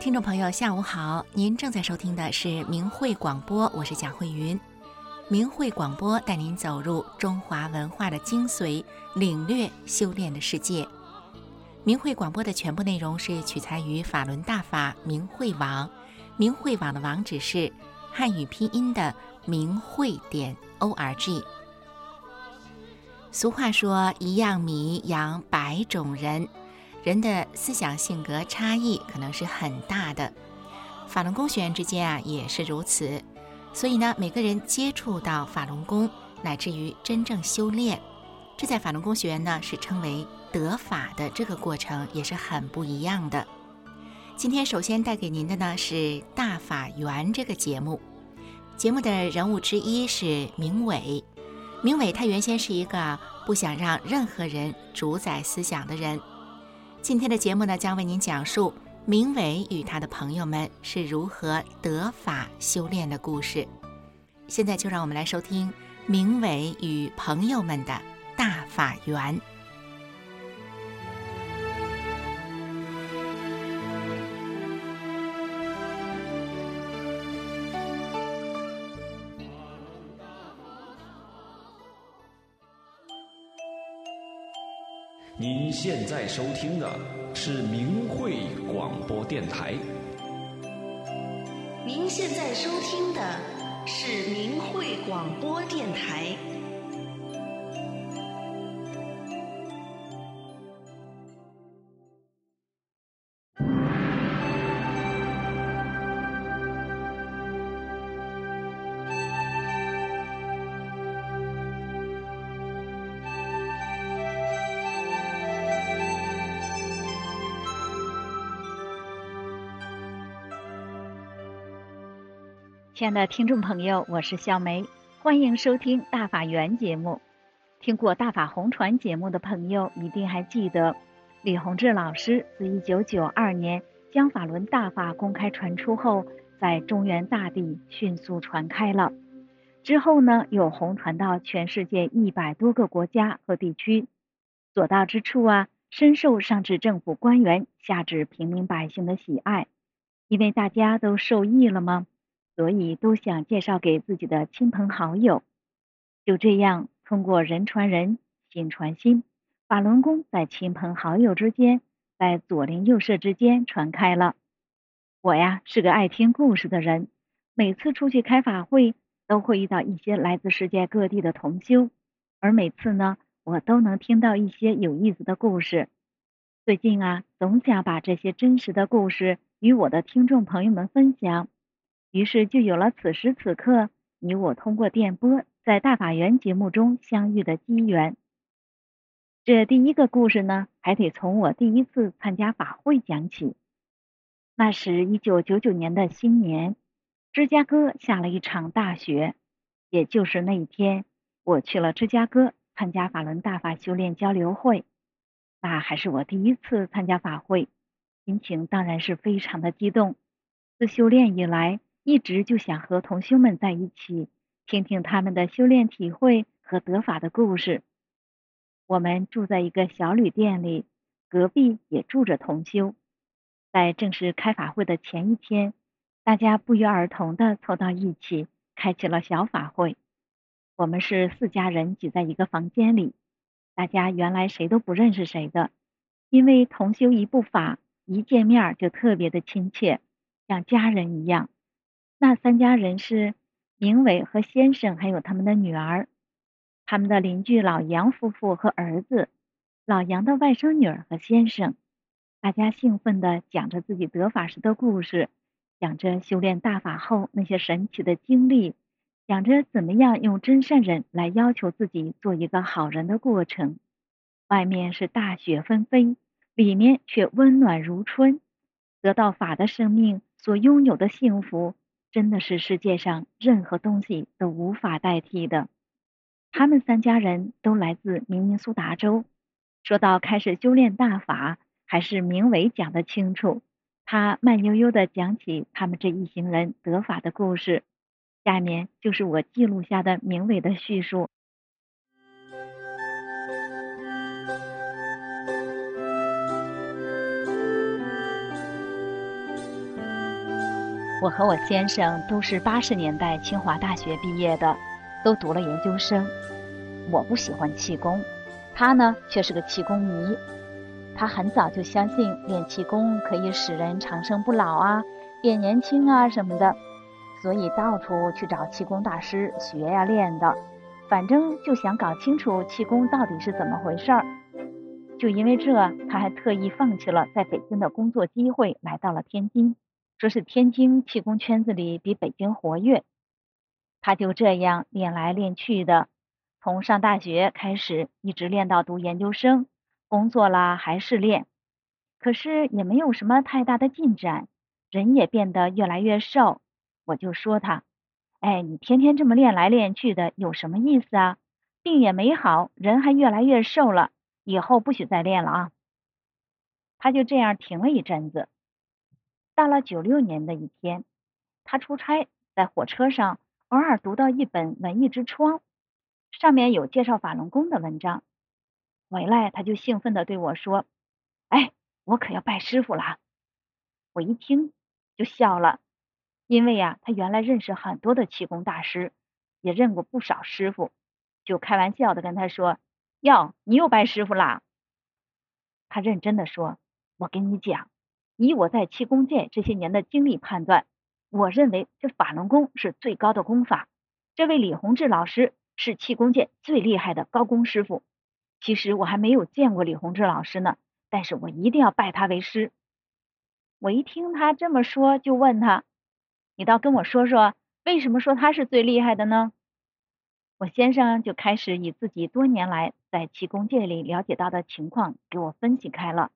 听众朋友，下午好！您正在收听的是明慧广播，我是蒋慧云。明慧广播带您走入中华文化的精髓，领略修炼的世界。明慧广播的全部内容是取材于法轮大法明慧网，明慧网的网址是汉语拼音的明慧点 o r g。俗话说：“一样米养百种人。”人的思想性格差异可能是很大的，法轮功学员之间啊也是如此。所以呢，每个人接触到法轮功，乃至于真正修炼，这在法轮功学员呢是称为得法的这个过程也是很不一样的。今天首先带给您的呢是《大法缘》这个节目，节目的人物之一是明伟。明伟他原先是一个不想让任何人主宰思想的人。今天的节目呢，将为您讲述明伟与他的朋友们是如何得法修炼的故事。现在就让我们来收听明伟与朋友们的大法缘。您现在收听的是明慧广播电台。您现在收听的是明慧广播电台。亲爱的听众朋友，我是小梅，欢迎收听大法缘节目。听过大法红传节目的朋友，一定还记得李洪志老师自一九九二年将法轮大法公开传出后，在中原大地迅速传开了。之后呢，又红传到全世界一百多个国家和地区，所到之处啊，深受上至政府官员，下至平民百姓的喜爱，因为大家都受益了吗？所以都想介绍给自己的亲朋好友，就这样通过人传人，心传心，法轮功在亲朋好友之间，在左邻右舍之间传开了。我呀是个爱听故事的人，每次出去开法会，都会遇到一些来自世界各地的同修，而每次呢，我都能听到一些有意思的故事。最近啊，总想把这些真实的故事与我的听众朋友们分享。于是就有了此时此刻你我通过电波在大法缘节目中相遇的机缘。这第一个故事呢，还得从我第一次参加法会讲起。那是一九九九年的新年，芝加哥下了一场大雪，也就是那一天，我去了芝加哥参加法轮大法修炼交流会。那还是我第一次参加法会，心情当然是非常的激动。自修炼以来。一直就想和同修们在一起，听听他们的修炼体会和得法的故事。我们住在一个小旅店里，隔壁也住着同修。在正式开法会的前一天，大家不约而同的凑到一起，开启了小法会。我们是四家人挤在一个房间里，大家原来谁都不认识谁的，因为同修一部法，一见面就特别的亲切，像家人一样。那三家人是明伟和先生，还有他们的女儿，他们的邻居老杨夫妇和儿子，老杨的外甥女儿和先生，大家兴奋地讲着自己得法时的故事，讲着修炼大法后那些神奇的经历，讲着怎么样用真善忍来要求自己做一个好人的过程。外面是大雪纷飞，里面却温暖如春。得到法的生命所拥有的幸福。真的是世界上任何东西都无法代替的。他们三家人都来自明尼苏达州。说到开始修炼大法，还是明伟讲的清楚。他慢悠悠地讲起他们这一行人得法的故事。下面就是我记录下的明伟的叙述。我和我先生都是八十年代清华大学毕业的，都读了研究生。我不喜欢气功，他呢却是个气功迷。他很早就相信练气功可以使人长生不老啊，变年轻啊什么的，所以到处去找气功大师学呀练的。反正就想搞清楚气功到底是怎么回事儿。就因为这，他还特意放弃了在北京的工作机会，来到了天津。说是天津气功圈子里比北京活跃，他就这样练来练去的，从上大学开始，一直练到读研究生，工作啦还是练，可是也没有什么太大的进展，人也变得越来越瘦。我就说他，哎，你天天这么练来练去的，有什么意思啊？病也没好，人还越来越瘦了，以后不许再练了啊！他就这样停了一阵子。到了九六年的一天，他出差在火车上，偶尔读到一本《文艺之窗》，上面有介绍法轮功的文章。回来他就兴奋地对我说：“哎，我可要拜师傅了！”我一听就笑了，因为呀，他原来认识很多的气功大师，也认过不少师傅，就开玩笑的跟他说：“哟，你又拜师傅啦？”他认真的说：“我跟你讲。”以我在气功界这些年的经历判断，我认为这法轮功是最高的功法。这位李洪志老师是气功界最厉害的高功师傅。其实我还没有见过李洪志老师呢，但是我一定要拜他为师。我一听他这么说，就问他：“你倒跟我说说，为什么说他是最厉害的呢？”我先生就开始以自己多年来在气功界里了解到的情况给我分析开了。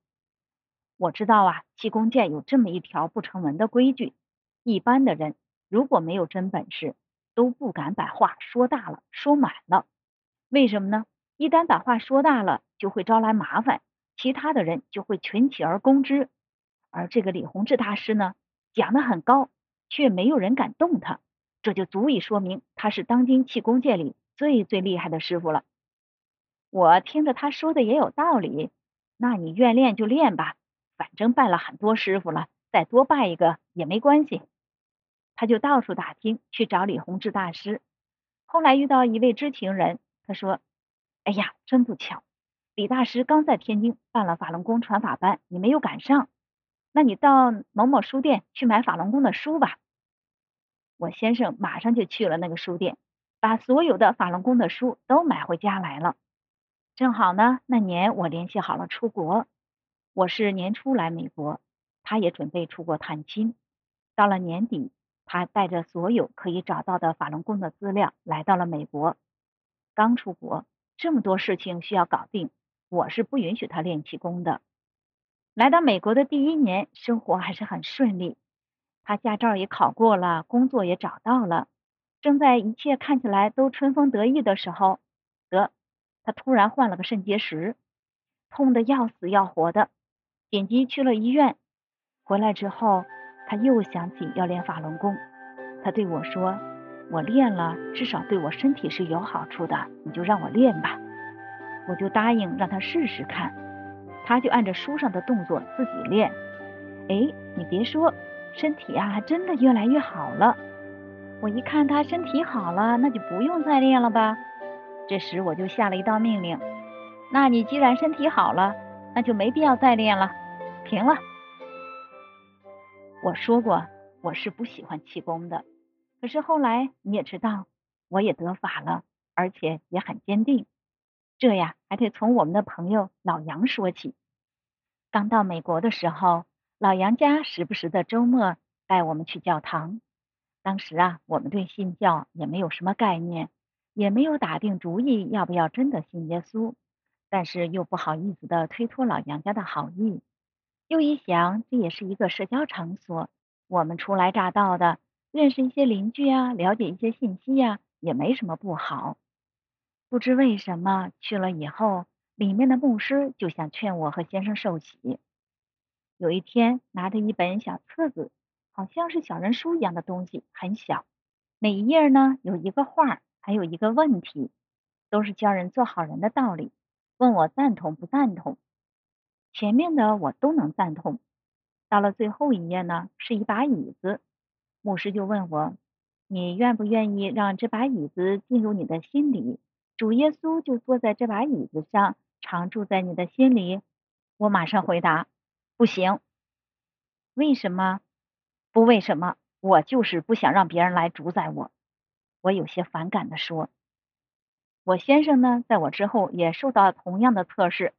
我知道啊，气功界有这么一条不成文的规矩：一般的人如果没有真本事，都不敢把话说大了、说满了。为什么呢？一旦把话说大了，就会招来麻烦，其他的人就会群起而攻之。而这个李洪志大师呢，讲的很高，却没有人敢动他，这就足以说明他是当今气功界里最最厉害的师傅了。我听着他说的也有道理，那你愿练就练吧。反正拜了很多师傅了，再多拜一个也没关系。他就到处打听，去找李洪志大师。后来遇到一位知情人，他说：“哎呀，真不巧，李大师刚在天津办了法轮功传法班，你没有赶上。那你到某某书店去买法轮功的书吧。”我先生马上就去了那个书店，把所有的法轮功的书都买回家来了。正好呢，那年我联系好了出国。我是年初来美国，他也准备出国探亲。到了年底，他带着所有可以找到的法轮功的资料来到了美国。刚出国，这么多事情需要搞定，我是不允许他练气功的。来到美国的第一年，生活还是很顺利，他驾照也考过了，工作也找到了。正在一切看起来都春风得意的时候，得他突然患了个肾结石，痛得要死要活的。紧急去了医院，回来之后，他又想起要练法轮功。他对我说：“我练了，至少对我身体是有好处的，你就让我练吧。”我就答应让他试试看。他就按着书上的动作自己练。哎，你别说，身体啊，还真的越来越好了。我一看他身体好了，那就不用再练了吧。这时我就下了一道命令：“那你既然身体好了，那就没必要再练了。”停了。我说过我是不喜欢气功的，可是后来你也知道，我也得法了，而且也很坚定。这呀，还得从我们的朋友老杨说起。刚到美国的时候，老杨家时不时的周末带我们去教堂。当时啊，我们对信教也没有什么概念，也没有打定主意要不要真的信耶稣，但是又不好意思的推脱老杨家的好意。又一想，这也是一个社交场所，我们初来乍到的，认识一些邻居啊，了解一些信息呀，也没什么不好。不知为什么去了以后，里面的牧师就想劝我和先生受洗。有一天，拿着一本小册子，好像是小人书一样的东西，很小，每一页呢有一个画，还有一个问题，都是教人做好人的道理，问我赞同不赞同。前面的我都能赞同，到了最后一页呢，是一把椅子，牧师就问我：“你愿不愿意让这把椅子进入你的心里？主耶稣就坐在这把椅子上，常住在你的心里？”我马上回答：“不行。”为什么？不为什么？我就是不想让别人来主宰我。我有些反感的说。我先生呢，在我之后也受到同样的测试，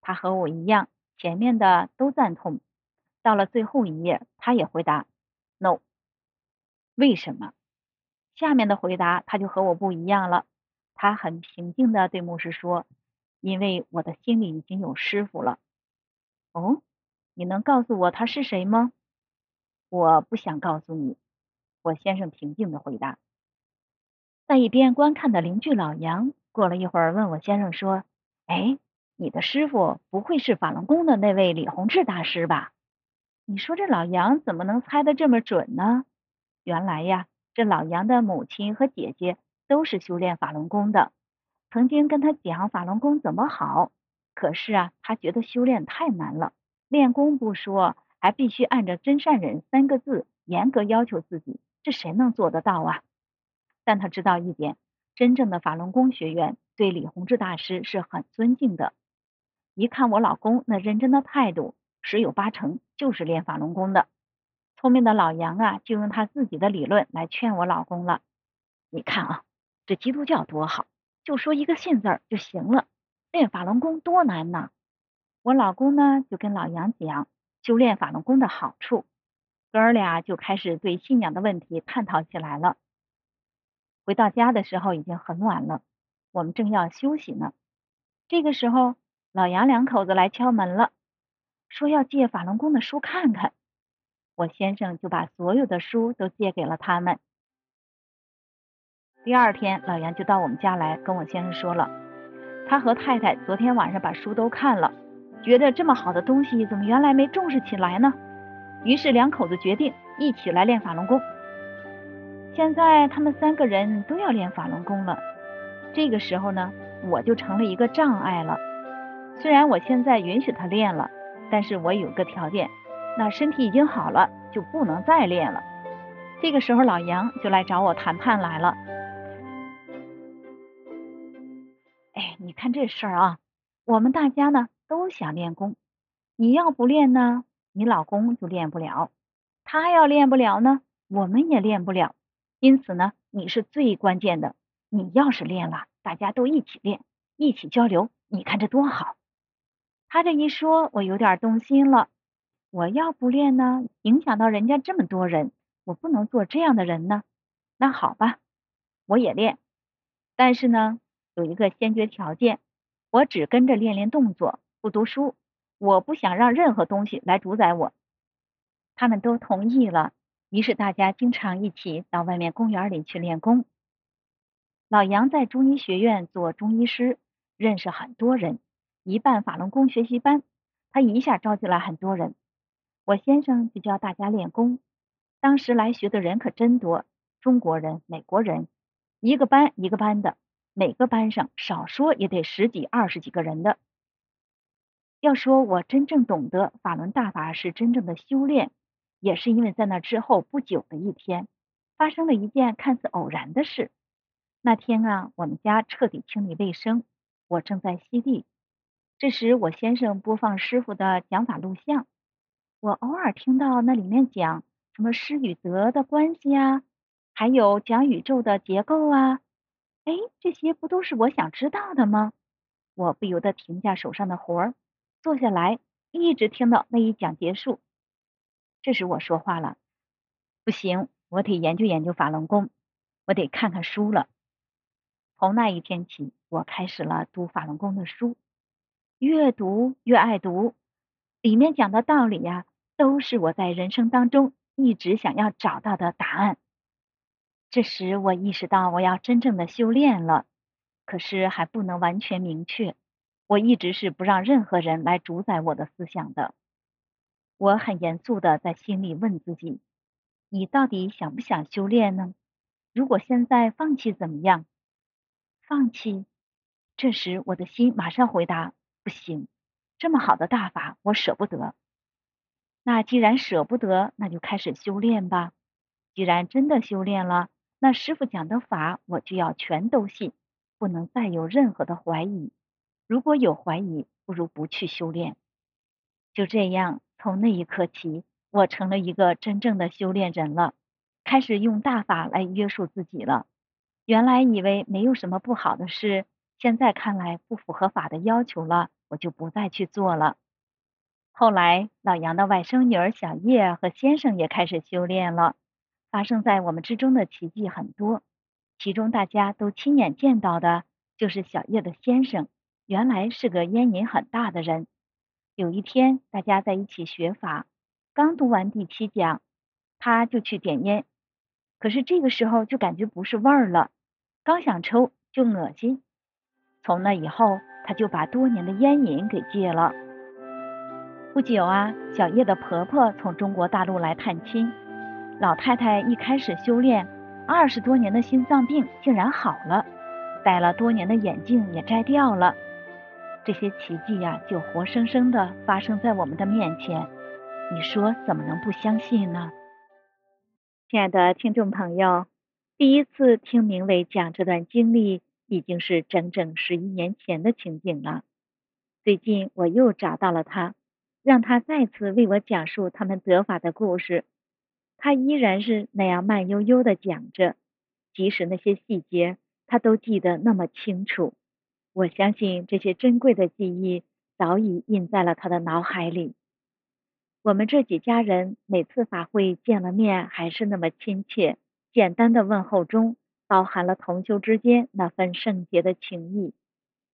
他和我一样，前面的都赞同。到了最后一页，他也回答 “no”。为什么？下面的回答他就和我不一样了。他很平静的对牧师说：“因为我的心里已经有师傅了。”哦，你能告诉我他是谁吗？我不想告诉你。我先生平静的回答。在一边观看的邻居老杨过了一会儿，问我先生说：“哎，你的师傅不会是法轮功的那位李洪志大师吧？”你说这老杨怎么能猜得这么准呢？原来呀，这老杨的母亲和姐姐都是修炼法轮功的，曾经跟他讲法轮功怎么好。可是啊，他觉得修炼太难了，练功不说，还必须按着真善忍三个字严格要求自己，这谁能做得到啊？但他知道一点，真正的法轮功学员对李洪志大师是很尊敬的。一看我老公那认真的态度，十有八成就是练法轮功的。聪明的老杨啊，就用他自己的理论来劝我老公了。你看啊，这基督教多好，就说一个信字儿就行了。练法轮功多难呐！我老公呢，就跟老杨讲修炼法轮功的好处，哥儿俩就开始对信仰的问题探讨起来了。回到家的时候已经很晚了，我们正要休息呢。这个时候，老杨两口子来敲门了，说要借法轮功的书看看。我先生就把所有的书都借给了他们。第二天，老杨就到我们家来跟我先生说了，他和太太昨天晚上把书都看了，觉得这么好的东西怎么原来没重视起来呢？于是两口子决定一起来练法轮功。现在他们三个人都要练法轮功了，这个时候呢，我就成了一个障碍了。虽然我现在允许他练了，但是我有个条件。那身体已经好了，就不能再练了。这个时候，老杨就来找我谈判来了。哎，你看这事儿啊，我们大家呢都想练功，你要不练呢，你老公就练不了；他要练不了呢，我们也练不了。因此呢，你是最关键的。你要是练了，大家都一起练，一起交流，你看这多好。他这一说，我有点动心了。我要不练呢，影响到人家这么多人，我不能做这样的人呢。那好吧，我也练，但是呢，有一个先决条件，我只跟着练练动作，不读书。我不想让任何东西来主宰我。他们都同意了，于是大家经常一起到外面公园里去练功。老杨在中医学院做中医师，认识很多人，一办法轮功学习班，他一下召集来很多人。我先生就教大家练功，当时来学的人可真多，中国人、美国人，一个班一个班的，每个班上少说也得十几、二十几个人的。要说我真正懂得法轮大法是真正的修炼，也是因为在那之后不久的一天，发生了一件看似偶然的事。那天啊，我们家彻底清理卫生，我正在吸地，这时我先生播放师傅的讲法录像。我偶尔听到那里面讲什么失与得的关系啊，还有讲宇宙的结构啊，哎，这些不都是我想知道的吗？我不由得停下手上的活儿，坐下来，一直听到那一讲结束。这时我说话了，不行，我得研究研究法轮功，我得看看书了。从那一天起，我开始了读法轮功的书，越读越爱读。里面讲的道理呀，都是我在人生当中一直想要找到的答案。这时我意识到我要真正的修炼了，可是还不能完全明确。我一直是不让任何人来主宰我的思想的。我很严肃的在心里问自己：你到底想不想修炼呢？如果现在放弃怎么样？放弃？这时我的心马上回答：不行。这么好的大法，我舍不得。那既然舍不得，那就开始修炼吧。既然真的修炼了，那师傅讲的法我就要全都信，不能再有任何的怀疑。如果有怀疑，不如不去修炼。就这样，从那一刻起，我成了一个真正的修炼人了，开始用大法来约束自己了。原来以为没有什么不好的事，现在看来不符合法的要求了，我就不再去做了。后来，老杨的外甥女儿小叶和先生也开始修炼了。发生在我们之中的奇迹很多，其中大家都亲眼见到的，就是小叶的先生，原来是个烟瘾很大的人。有一天，大家在一起学法，刚读完第七讲，他就去点烟，可是这个时候就感觉不是味儿了，刚想抽就恶心。从那以后，他就把多年的烟瘾给戒了。不久啊，小叶的婆婆从中国大陆来探亲。老太太一开始修炼，二十多年的心脏病竟然好了，戴了多年的眼镜也摘掉了。这些奇迹呀，就活生生的发生在我们的面前，你说怎么能不相信呢？亲爱的听众朋友，第一次听明伟讲这段经历，已经是整整十一年前的情景了。最近我又找到了他，让他再次为我讲述他们得法的故事。他依然是那样慢悠悠的讲着，即使那些细节他都记得那么清楚。我相信这些珍贵的记忆早已印在了他的脑海里。我们这几家人每次法会见了面还是那么亲切，简单的问候中包含了同修之间那份圣洁的情谊，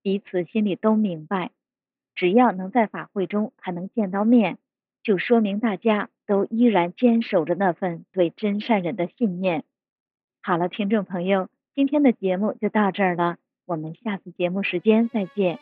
彼此心里都明白，只要能在法会中还能见到面，就说明大家。都依然坚守着那份对真善人的信念。好了，听众朋友，今天的节目就到这儿了，我们下次节目时间再见。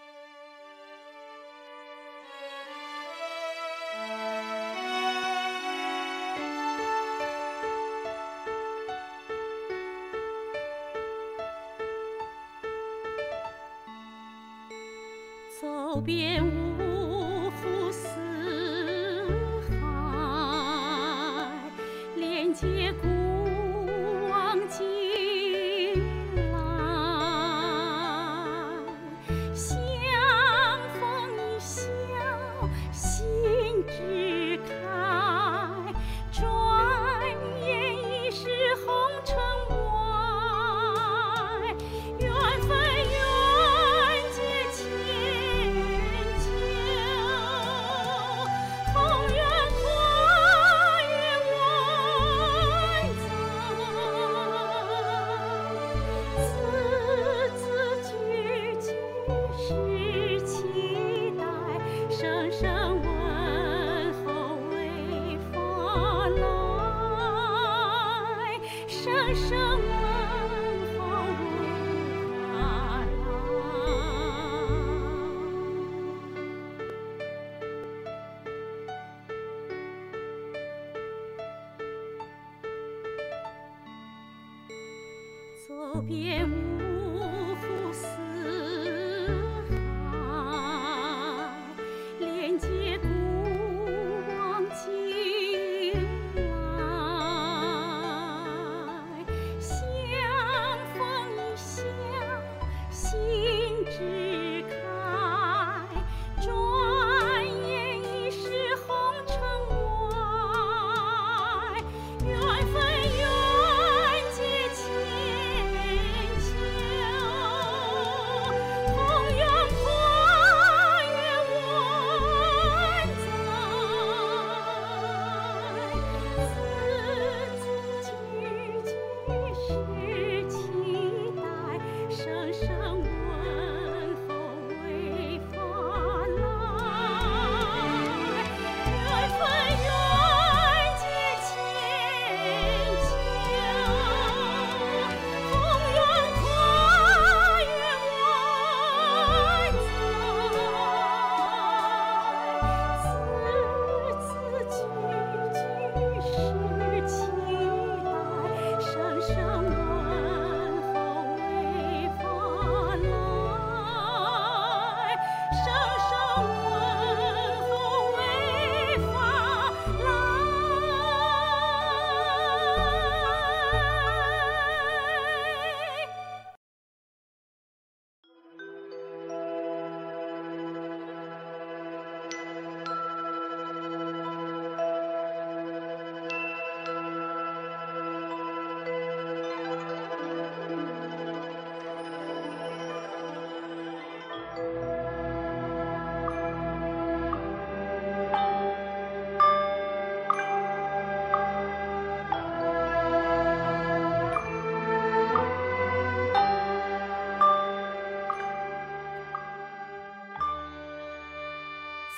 走遍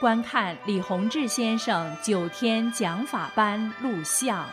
观看李洪志先生九天讲法班录像。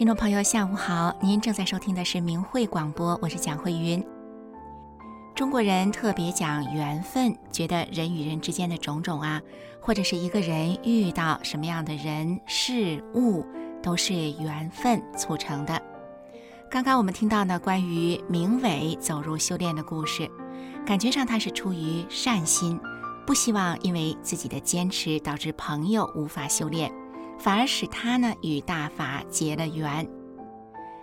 听众朋友，下午好！您正在收听的是明慧广播，我是蒋慧云。中国人特别讲缘分，觉得人与人之间的种种啊，或者是一个人遇到什么样的人事物，都是缘分促成的。刚刚我们听到呢，关于明伟走入修炼的故事，感觉上他是出于善心，不希望因为自己的坚持导致朋友无法修炼。反而使他呢与大法结了缘，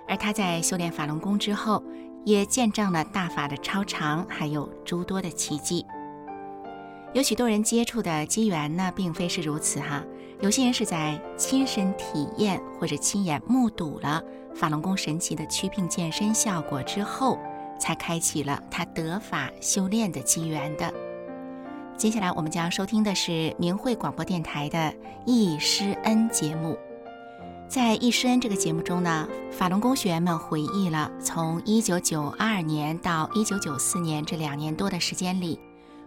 而他在修炼法轮功之后，也见证了大法的超常，还有诸多的奇迹。有许多人接触的机缘呢，并非是如此哈。有些人是在亲身体验或者亲眼目睹了法轮功神奇的祛病健身效果之后，才开启了他得法修炼的机缘的。接下来我们将收听的是明慧广播电台的《易师恩》节目。在《易师恩》这个节目中呢，法轮功学员们回忆了从1992年到1994年这两年多的时间里，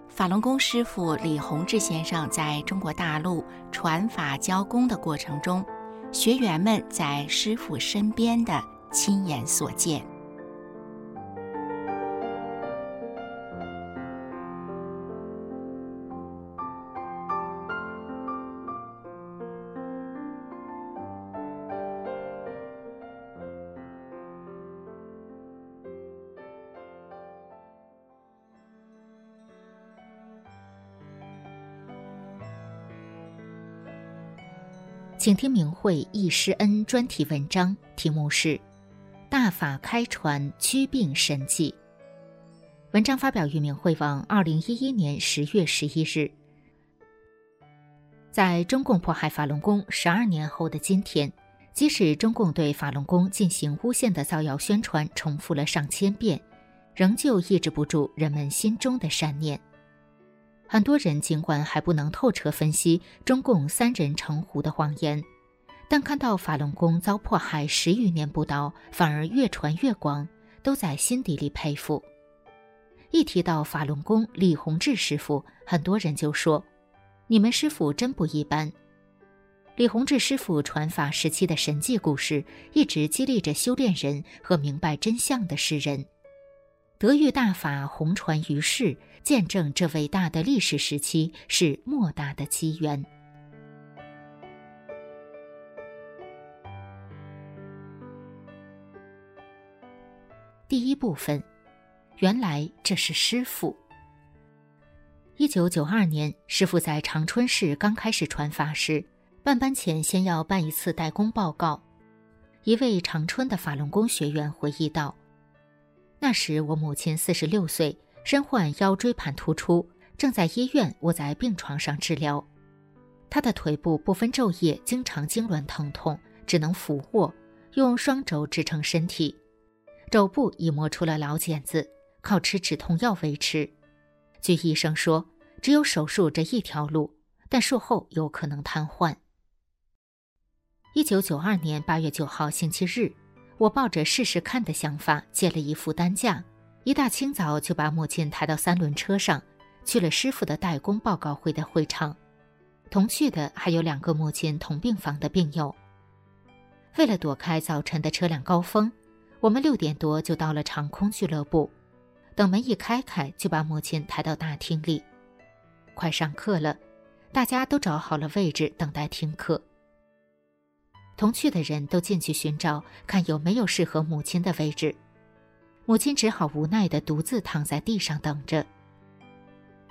法轮功师傅李洪志先生在中国大陆传法教功的过程中，学员们在师傅身边的亲眼所见。请听明慧易师恩专题文章，题目是《大法开传驱病神迹》。文章发表于明慧网，二零一一年十月十一日。在中共迫害法轮功十二年后的今天，即使中共对法轮功进行诬陷的造谣宣传重复了上千遍，仍旧抑制不住人们心中的善念。很多人尽管还不能透彻分析中共三人成虎的谎言，但看到法轮功遭迫害十余年不倒，反而越传越广，都在心底里佩服。一提到法轮功李洪志师傅，很多人就说：“你们师傅真不一般。”李洪志师傅传法时期的神迹故事，一直激励着修炼人和明白真相的世人。德育大法红传于世，见证这伟大的历史时期是莫大的机缘。第一部分，原来这是师傅。一九九二年，师傅在长春市刚开始传法时，办班前先要办一次代工报告。一位长春的法轮功学员回忆道。那时我母亲四十六岁，身患腰椎盘突出，正在医院卧在病床上治疗。他的腿部不分昼夜，经常痉挛疼痛，只能俯卧，用双肘支撑身体，肘部已磨出了老茧子，靠吃止痛药维持。据医生说，只有手术这一条路，但术后有可能瘫痪。一九九二年八月九号星期日。我抱着试试看的想法，借了一副担架，一大清早就把母亲抬到三轮车上，去了师傅的代工报告会的会场。同去的还有两个母亲同病房的病友。为了躲开早晨的车辆高峰，我们六点多就到了长空俱乐部。等门一开开，就把母亲抬到大厅里。快上课了，大家都找好了位置等待听课。同去的人都进去寻找，看有没有适合母亲的位置。母亲只好无奈地独自躺在地上等着。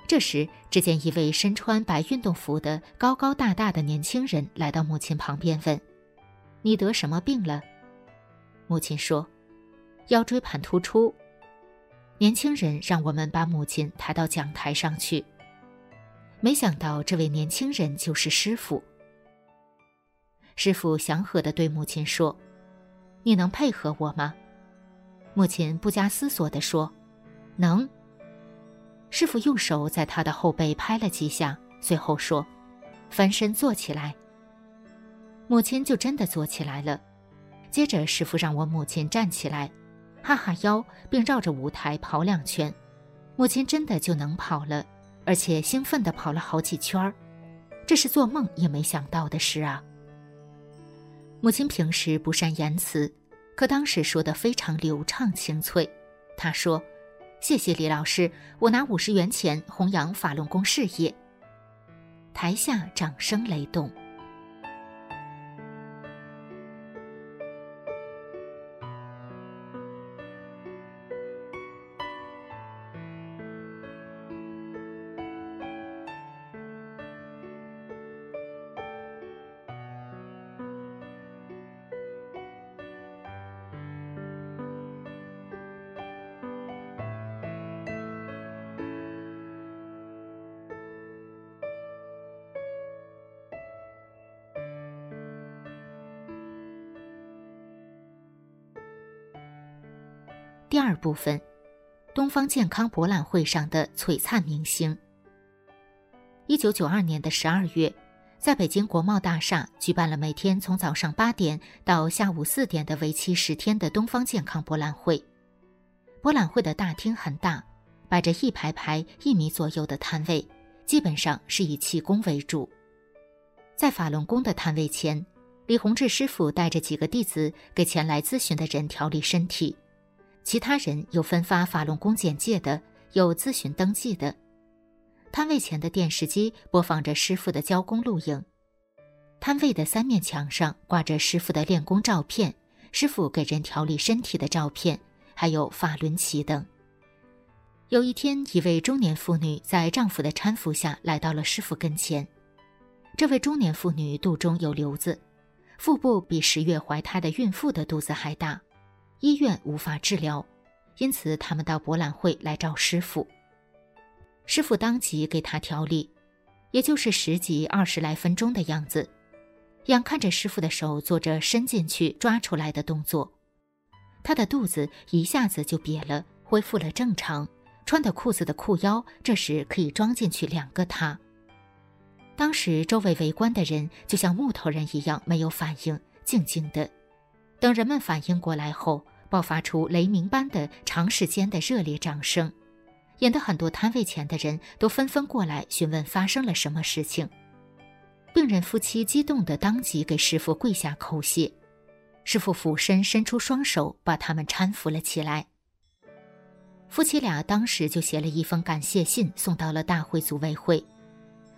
这时，只见一位身穿白运动服的高高大大的年轻人来到母亲旁边，问：“你得什么病了？”母亲说：“腰椎盘突出。”年轻人让我们把母亲抬到讲台上去。没想到，这位年轻人就是师傅。师傅祥和地对母亲说：“你能配合我吗？”母亲不加思索地说：“能。”师傅用手在他的后背拍了几下，随后说：“翻身坐起来。”母亲就真的坐起来了。接着，师傅让我母亲站起来，哈哈腰，并绕着舞台跑两圈。母亲真的就能跑了，而且兴奋地跑了好几圈儿。这是做梦也没想到的事啊！母亲平时不善言辞，可当时说的非常流畅清脆。他说：“谢谢李老师，我拿五十元钱弘扬法轮功事业。”台下掌声雷动。部分，东方健康博览会上的璀璨明星。一九九二年的十二月，在北京国贸大厦举办了每天从早上八点到下午四点的为期十天的东方健康博览会。博览会的大厅很大，摆着一排排一米左右的摊位，基本上是以气功为主。在法轮功的摊位前，李洪志师傅带着几个弟子给前来咨询的人调理身体，其他人有分发法轮功简介的，有咨询登记的。摊位前的电视机播放着师傅的教功录影，摊位的三面墙上挂着师傅的练功照片、师傅给人调理身体的照片，还有法轮旗等。有一天，一位中年妇女在丈夫的搀扶下来到了师傅跟前。这位中年妇女肚中有瘤子，腹部比十月怀胎的孕妇的肚子还大，医院无法治疗，因此他们到博览会来找师傅。师傅当即给他调理，也就是十几二十来分钟的样子。眼看着师傅的手做着伸进去抓出来的动作，他的肚子一下子就瘪了，恢复了正常。穿的裤子的裤腰这时可以装进去两个他。当时周围围观的人就像木头人一样没有反应，静静的。等人们反应过来后，爆发出雷鸣般的长时间的热烈掌声。引得很多摊位前的人都纷纷过来询问发生了什么事情。病人夫妻激动地当即给师傅跪下叩谢，师傅俯身伸出双手把他们搀扶了起来。夫妻俩当时就写了一封感谢信送到了大会组委会。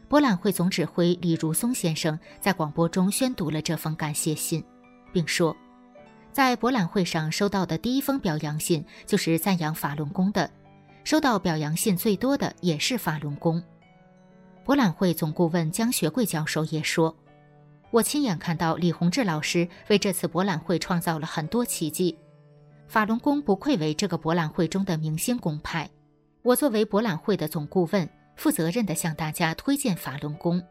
博览会总指挥李如松先生在广播中宣读了这封感谢信，并说，在博览会上收到的第一封表扬信就是赞扬法轮功的。收到表扬信最多的也是法轮功。博览会总顾问江学贵教授也说：“我亲眼看到李洪志老师为这次博览会创造了很多奇迹，法轮功不愧为这个博览会中的明星公派。我作为博览会的总顾问，负责任地向大家推荐法轮功。”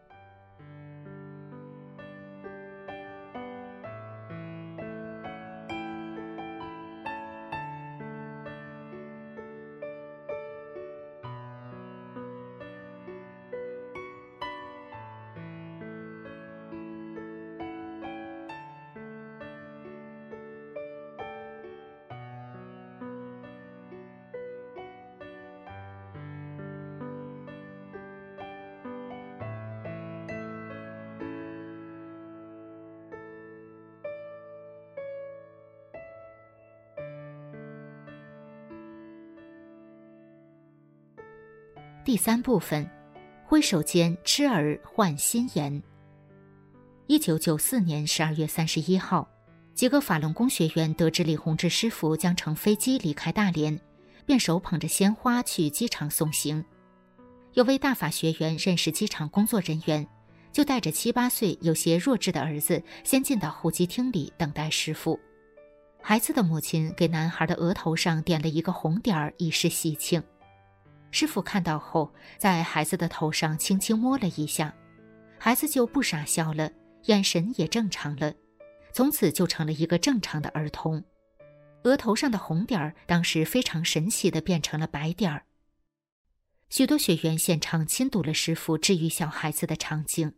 第三部分，挥手间痴儿换新颜。一九九四年十二月三十一号，几个法轮功学员得知李洪志师傅将乘飞机离开大连，便手捧着鲜花去机场送行。有位大法学员认识机场工作人员，就带着七八岁有些弱智的儿子先进到候机厅里等待师傅。孩子的母亲给男孩的额头上点了一个红点儿，以示喜庆。师傅看到后，在孩子的头上轻轻摸了一下，孩子就不傻笑了，眼神也正常了，从此就成了一个正常的儿童。额头上的红点儿当时非常神奇的变成了白点儿。许多学员现场亲睹了师傅治愈小孩子的场景。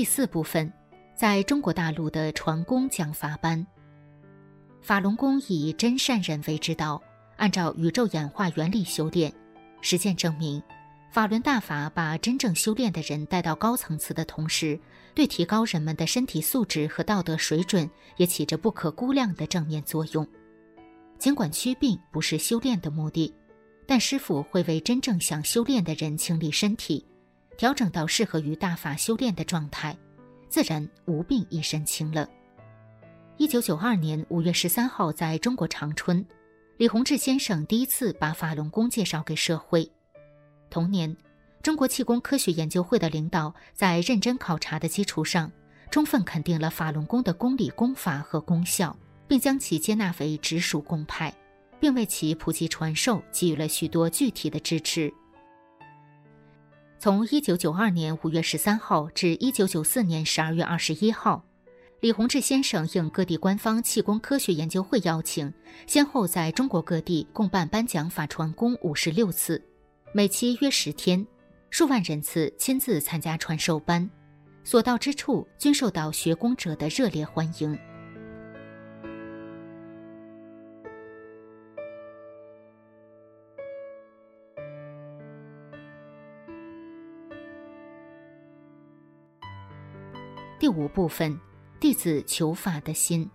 第四部分，在中国大陆的传功讲法班。法轮功以真善人为之道，按照宇宙演化原理修炼。实践证明，法轮大法把真正修炼的人带到高层次的同时，对提高人们的身体素质和道德水准也起着不可估量的正面作用。尽管祛病不是修炼的目的，但师傅会为真正想修炼的人清理身体。调整到适合于大法修炼的状态，自然无病一身轻了。一九九二年五月十三号，在中国长春，李洪志先生第一次把法轮功介绍给社会，同年，中国气功科学研究会的领导在认真考察的基础上，充分肯定了法轮功的功理、功法和功效，并将其接纳为直属功派，并为其普及传授给予了许多具体的支持。从一九九二年五月十三号至一九九四年十二月二十一号。李洪志先生应各地官方气功科学研究会邀请，先后在中国各地共办颁奖法传功五十六次，每期约十天，数万人次亲自参加传授班，所到之处均受到学功者的热烈欢迎。第五部分。弟子求法的心。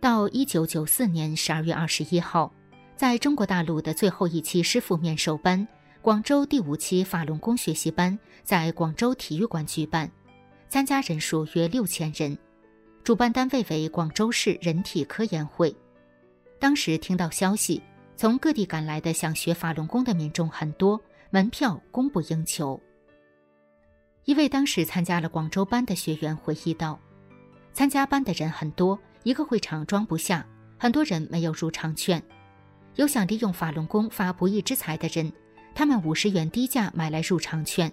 到一九九四年十二月二十一号，在中国大陆的最后一期师傅面授班——广州第五期法轮功学习班，在广州体育馆举办，参加人数约六千人，主办单位为广州市人体科研会。当时听到消息，从各地赶来的想学法轮功的民众很多，门票供不应求。一位当时参加了广州班的学员回忆道：“参加班的人很多，一个会场装不下，很多人没有入场券。有想利用法轮功发不义之财的人，他们五十元低价买来入场券，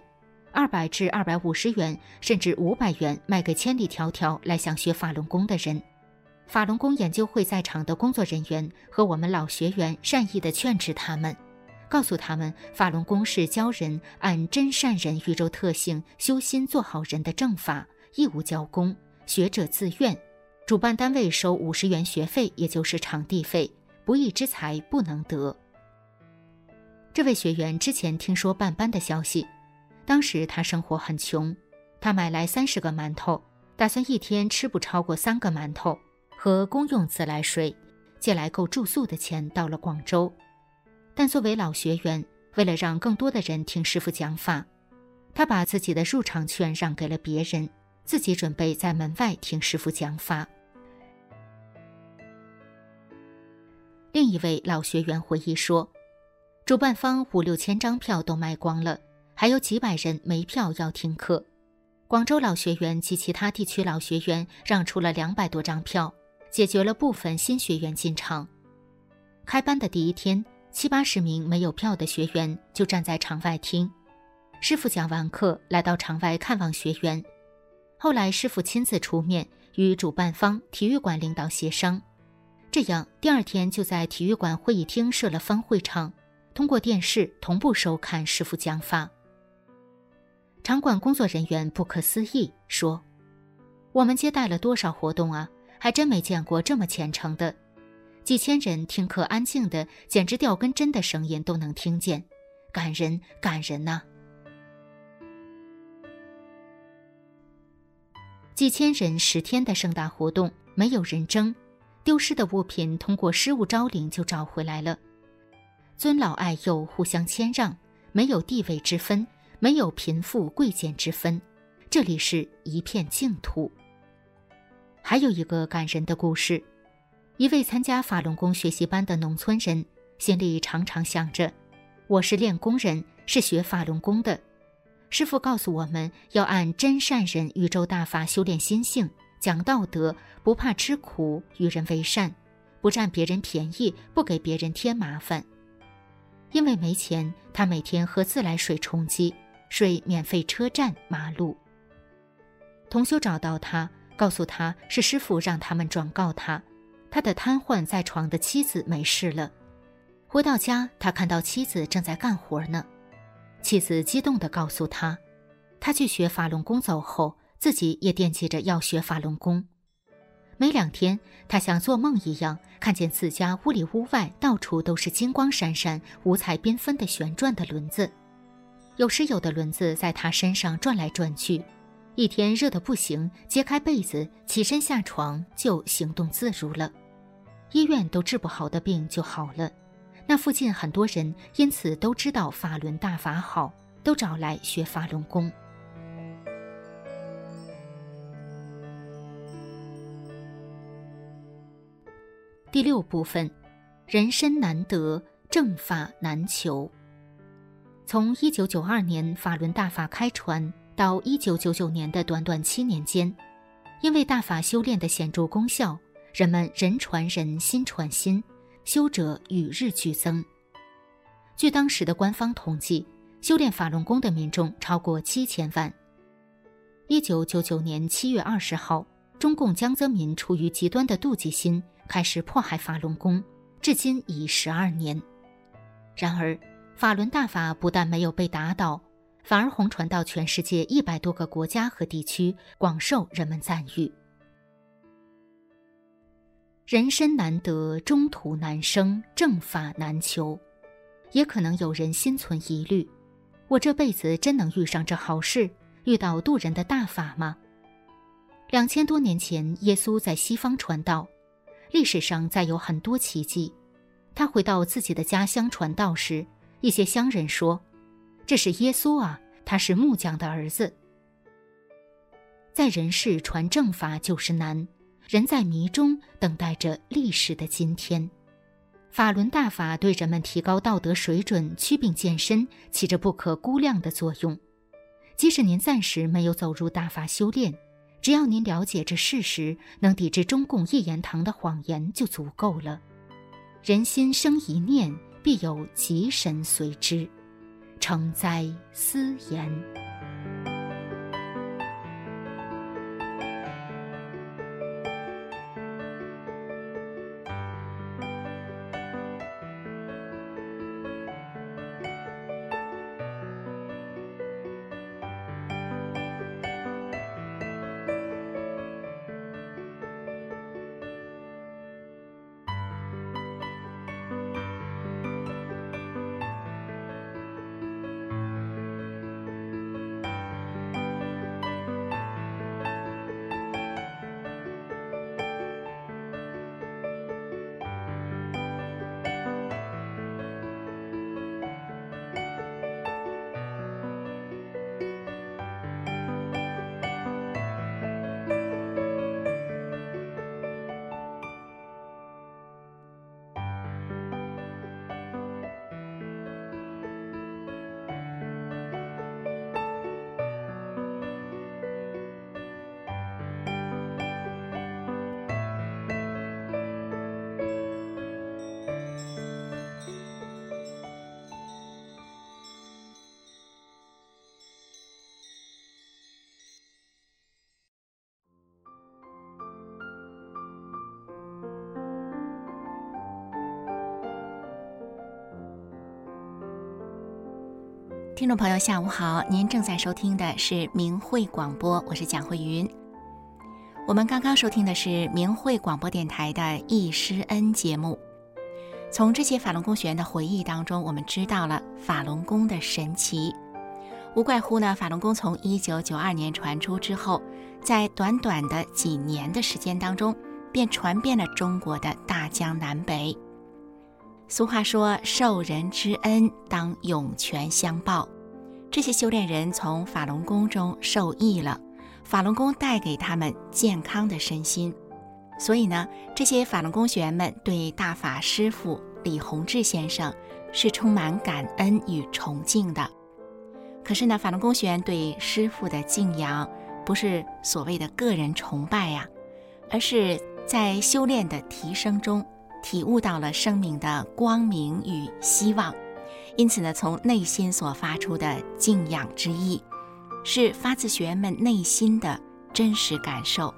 二百至二百五十元，甚至五百元卖给千里迢迢来想学法轮功的人。法轮功研究会在场的工作人员和我们老学员善意地劝止他们。”告诉他们，法轮功是教人按真善人宇宙特性修心做好人的正法，义务教功，学者自愿，主办单位收五十元学费，也就是场地费，不义之财不能得。这位学员之前听说办班的消息，当时他生活很穷，他买来三十个馒头，打算一天吃不超过三个馒头，和公用自来水，借来够住宿的钱，到了广州。但作为老学员，为了让更多的人听师傅讲法，他把自己的入场券让给了别人，自己准备在门外听师傅讲法。另一位老学员回忆说，主办方五六千张票都卖光了，还有几百人没票要听课。广州老学员及其他地区老学员让出了两百多张票，解决了部分新学员进场。开班的第一天。七八十名没有票的学员就站在场外听，师傅讲完课，来到场外看望学员。后来师傅亲自出面与主办方体育馆领导协商，这样第二天就在体育馆会议厅设了分会场，通过电视同步收看师傅讲法。场馆工作人员不可思议说：“我们接待了多少活动啊，还真没见过这么虔诚的。”几千人听课，安静的，简直掉根针的声音都能听见，感人，感人呐！几千人十天的盛大活动，没有人争，丢失的物品通过失物招领就找回来了。尊老爱幼，互相谦让，没有地位之分，没有贫富贵贱之分，这里是一片净土。还有一个感人的故事。一位参加法轮功学习班的农村人，心里常常想着：“我是练功人，是学法轮功的。师傅告诉我们要按真善人宇宙大法修炼心性，讲道德，不怕吃苦，与人为善，不占别人便宜，不给别人添麻烦。因为没钱，他每天喝自来水充饥，睡免费车站马路。同修找到他，告诉他是师傅让他们转告他。”他的瘫痪在床的妻子没事了，回到家，他看到妻子正在干活呢。妻子激动地告诉他，他去学法轮功走后，自己也惦记着要学法轮功。没两天，他像做梦一样，看见自家屋里屋外到处都是金光闪闪、五彩缤纷的旋转的轮子，有时有的轮子在他身上转来转去。一天热得不行，揭开被子，起身下床就行动自如了。医院都治不好的病就好了。那附近很多人因此都知道法轮大法好，都找来学法轮功。第六部分，人生难得，正法难求。从一九九二年法轮大法开传到一九九九年的短短七年间，因为大法修炼的显著功效，人们人传人心传心，修者与日俱增。据当时的官方统计，修炼法轮功的民众超过七千万。一九九九年七月二十号，中共江泽民出于极端的妒忌心，开始迫害法轮功，至今已十二年。然而，法轮大法不但没有被打倒，反而红传到全世界一百多个国家和地区，广受人们赞誉。人生难得，中途难生，正法难求。也可能有人心存疑虑：我这辈子真能遇上这好事？遇到渡人的大法吗？两千多年前，耶稣在西方传道，历史上再有很多奇迹。他回到自己的家乡传道时，一些乡人说：“这是耶稣啊，他是木匠的儿子。”在人世传正法就是难，人在迷中等待着历史的今天。法轮大法对人们提高道德水准、祛病健身起着不可估量的作用。即使您暂时没有走入大法修炼，只要您了解这事实，能抵制中共一言堂的谎言就足够了。人心生一念，必有吉神随之，诚哉斯言。听众朋友，下午好！您正在收听的是明慧广播，我是蒋慧云。我们刚刚收听的是明慧广播电台的《易师恩》节目。从这些法轮功学员的回忆当中，我们知道了法轮功的神奇。无怪乎呢，法轮功从一九九二年传出之后，在短短的几年的时间当中，便传遍了中国的大江南北。俗话说：“受人之恩，当涌泉相报。”这些修炼人从法轮功中受益了，法轮功带给他们健康的身心。所以呢，这些法轮功学员们对大法师父李洪志先生是充满感恩与崇敬的。可是呢，法轮功学员对师父的敬仰，不是所谓的个人崇拜呀，而是在修炼的提升中。体悟到了生命的光明与希望，因此呢，从内心所发出的敬仰之意，是发自学员们内心的真实感受。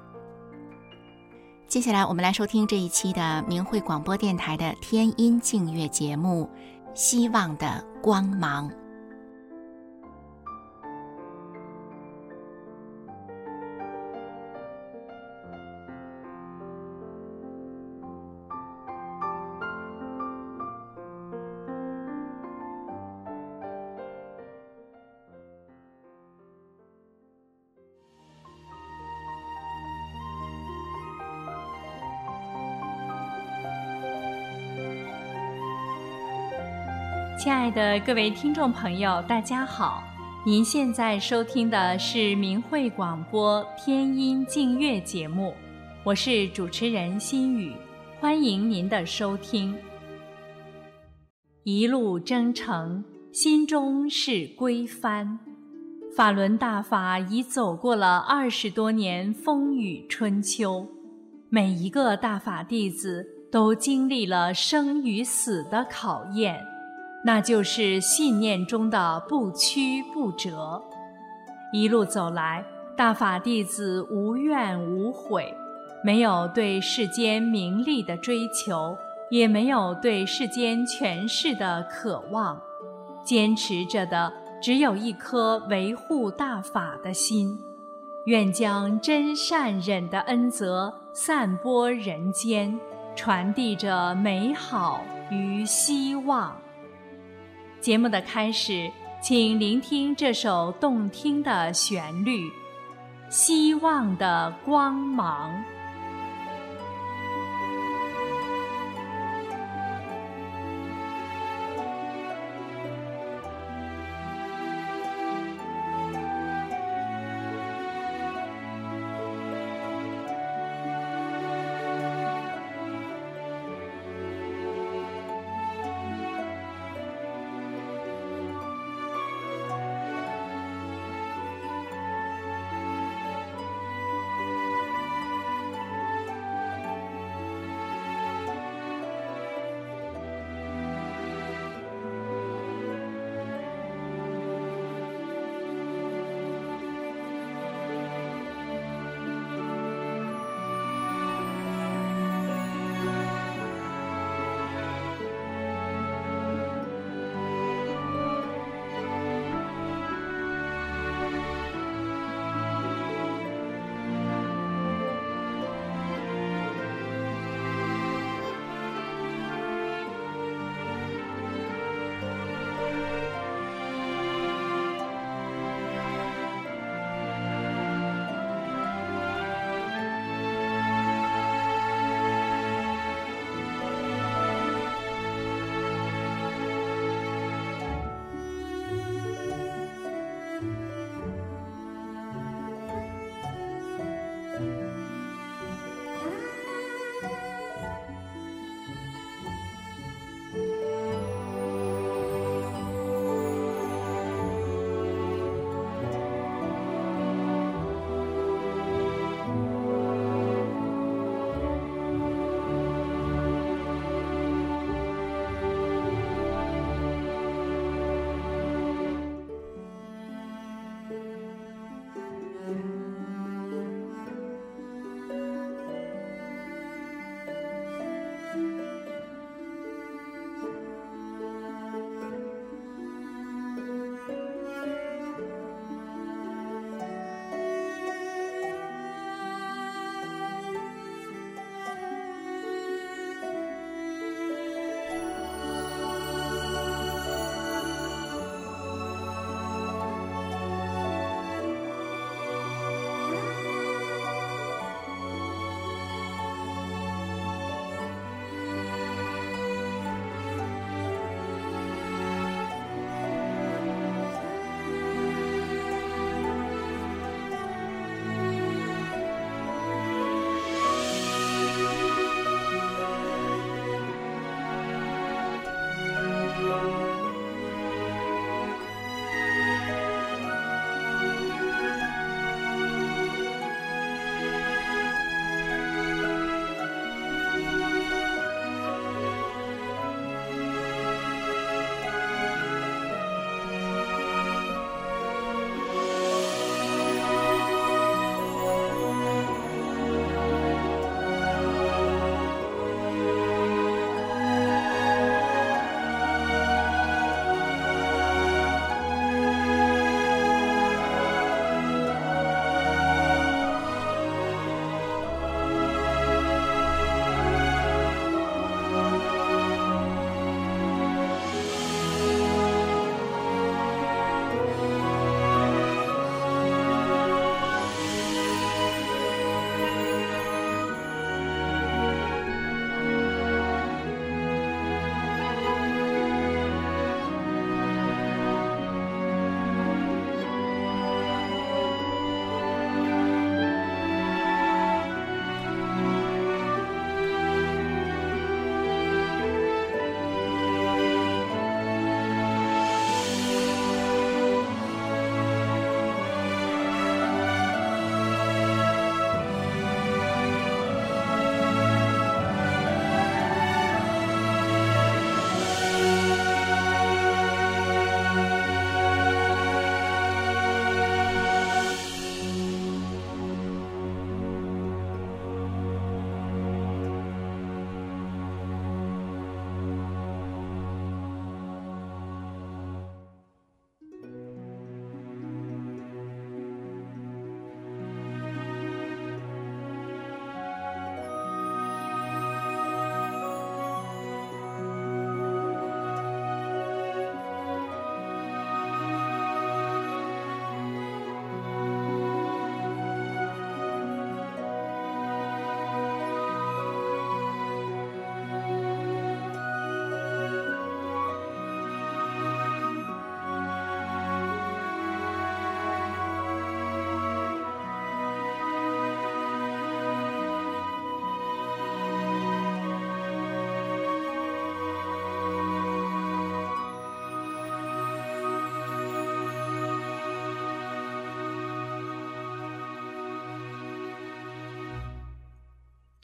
接下来，我们来收听这一期的明慧广播电台的天音净月节目《希望的光芒》。的各位听众朋友，大家好！您现在收听的是明慧广播天音净月节目，我是主持人心雨，欢迎您的收听。一路征程，心中是归帆。法轮大法已走过了二十多年风雨春秋，每一个大法弟子都经历了生与死的考验，那就是信念中的不屈不折。一路走来，大法弟子无怨无悔，没有对世间名利的追求，也没有对世间权势的渴望，坚持着的。只有一颗维护大法的心，愿将真善忍的恩泽散播人间，传递着美好与希望。节目的开始，请聆听这首动听的旋律《希望的光芒》。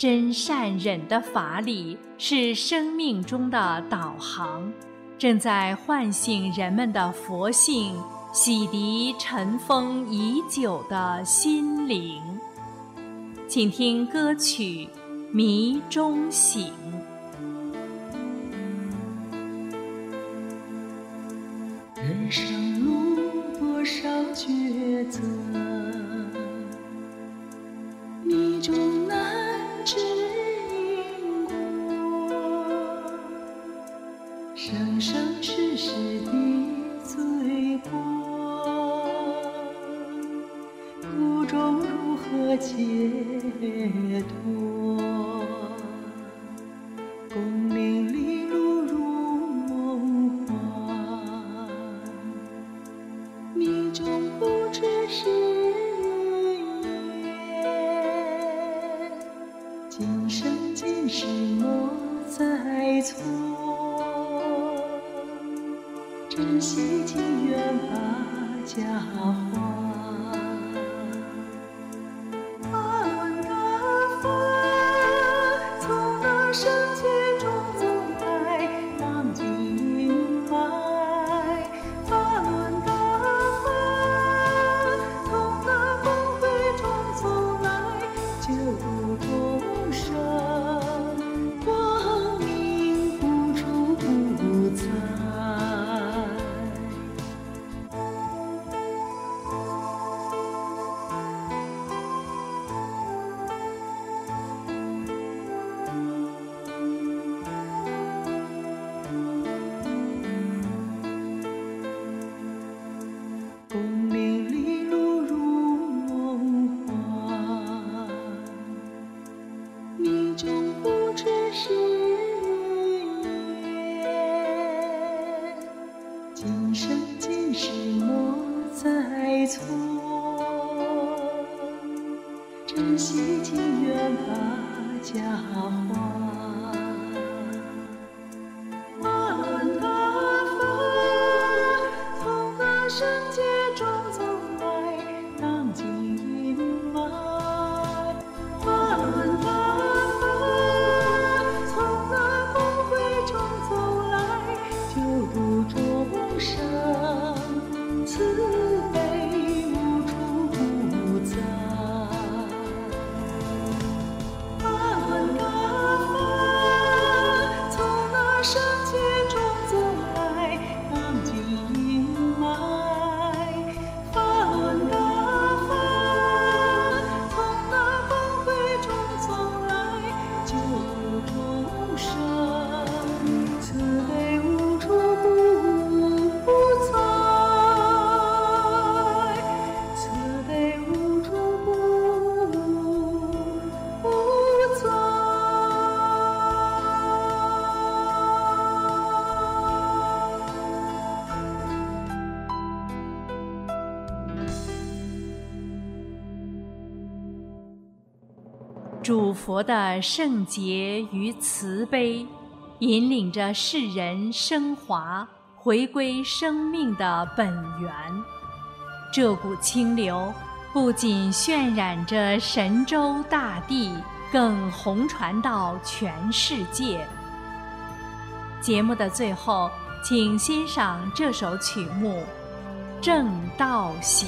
真善忍的法理是生命中的导航，正在唤醒人们的佛性，洗涤尘封已久的心灵。请听歌曲《迷中醒》。今生今世莫再错，珍惜情缘把家还。的圣洁与慈悲，引领着世人升华，回归生命的本源。这股清流不仅渲染着神州大地，更红传到全世界。节目的最后，请欣赏这首曲目《正道行》。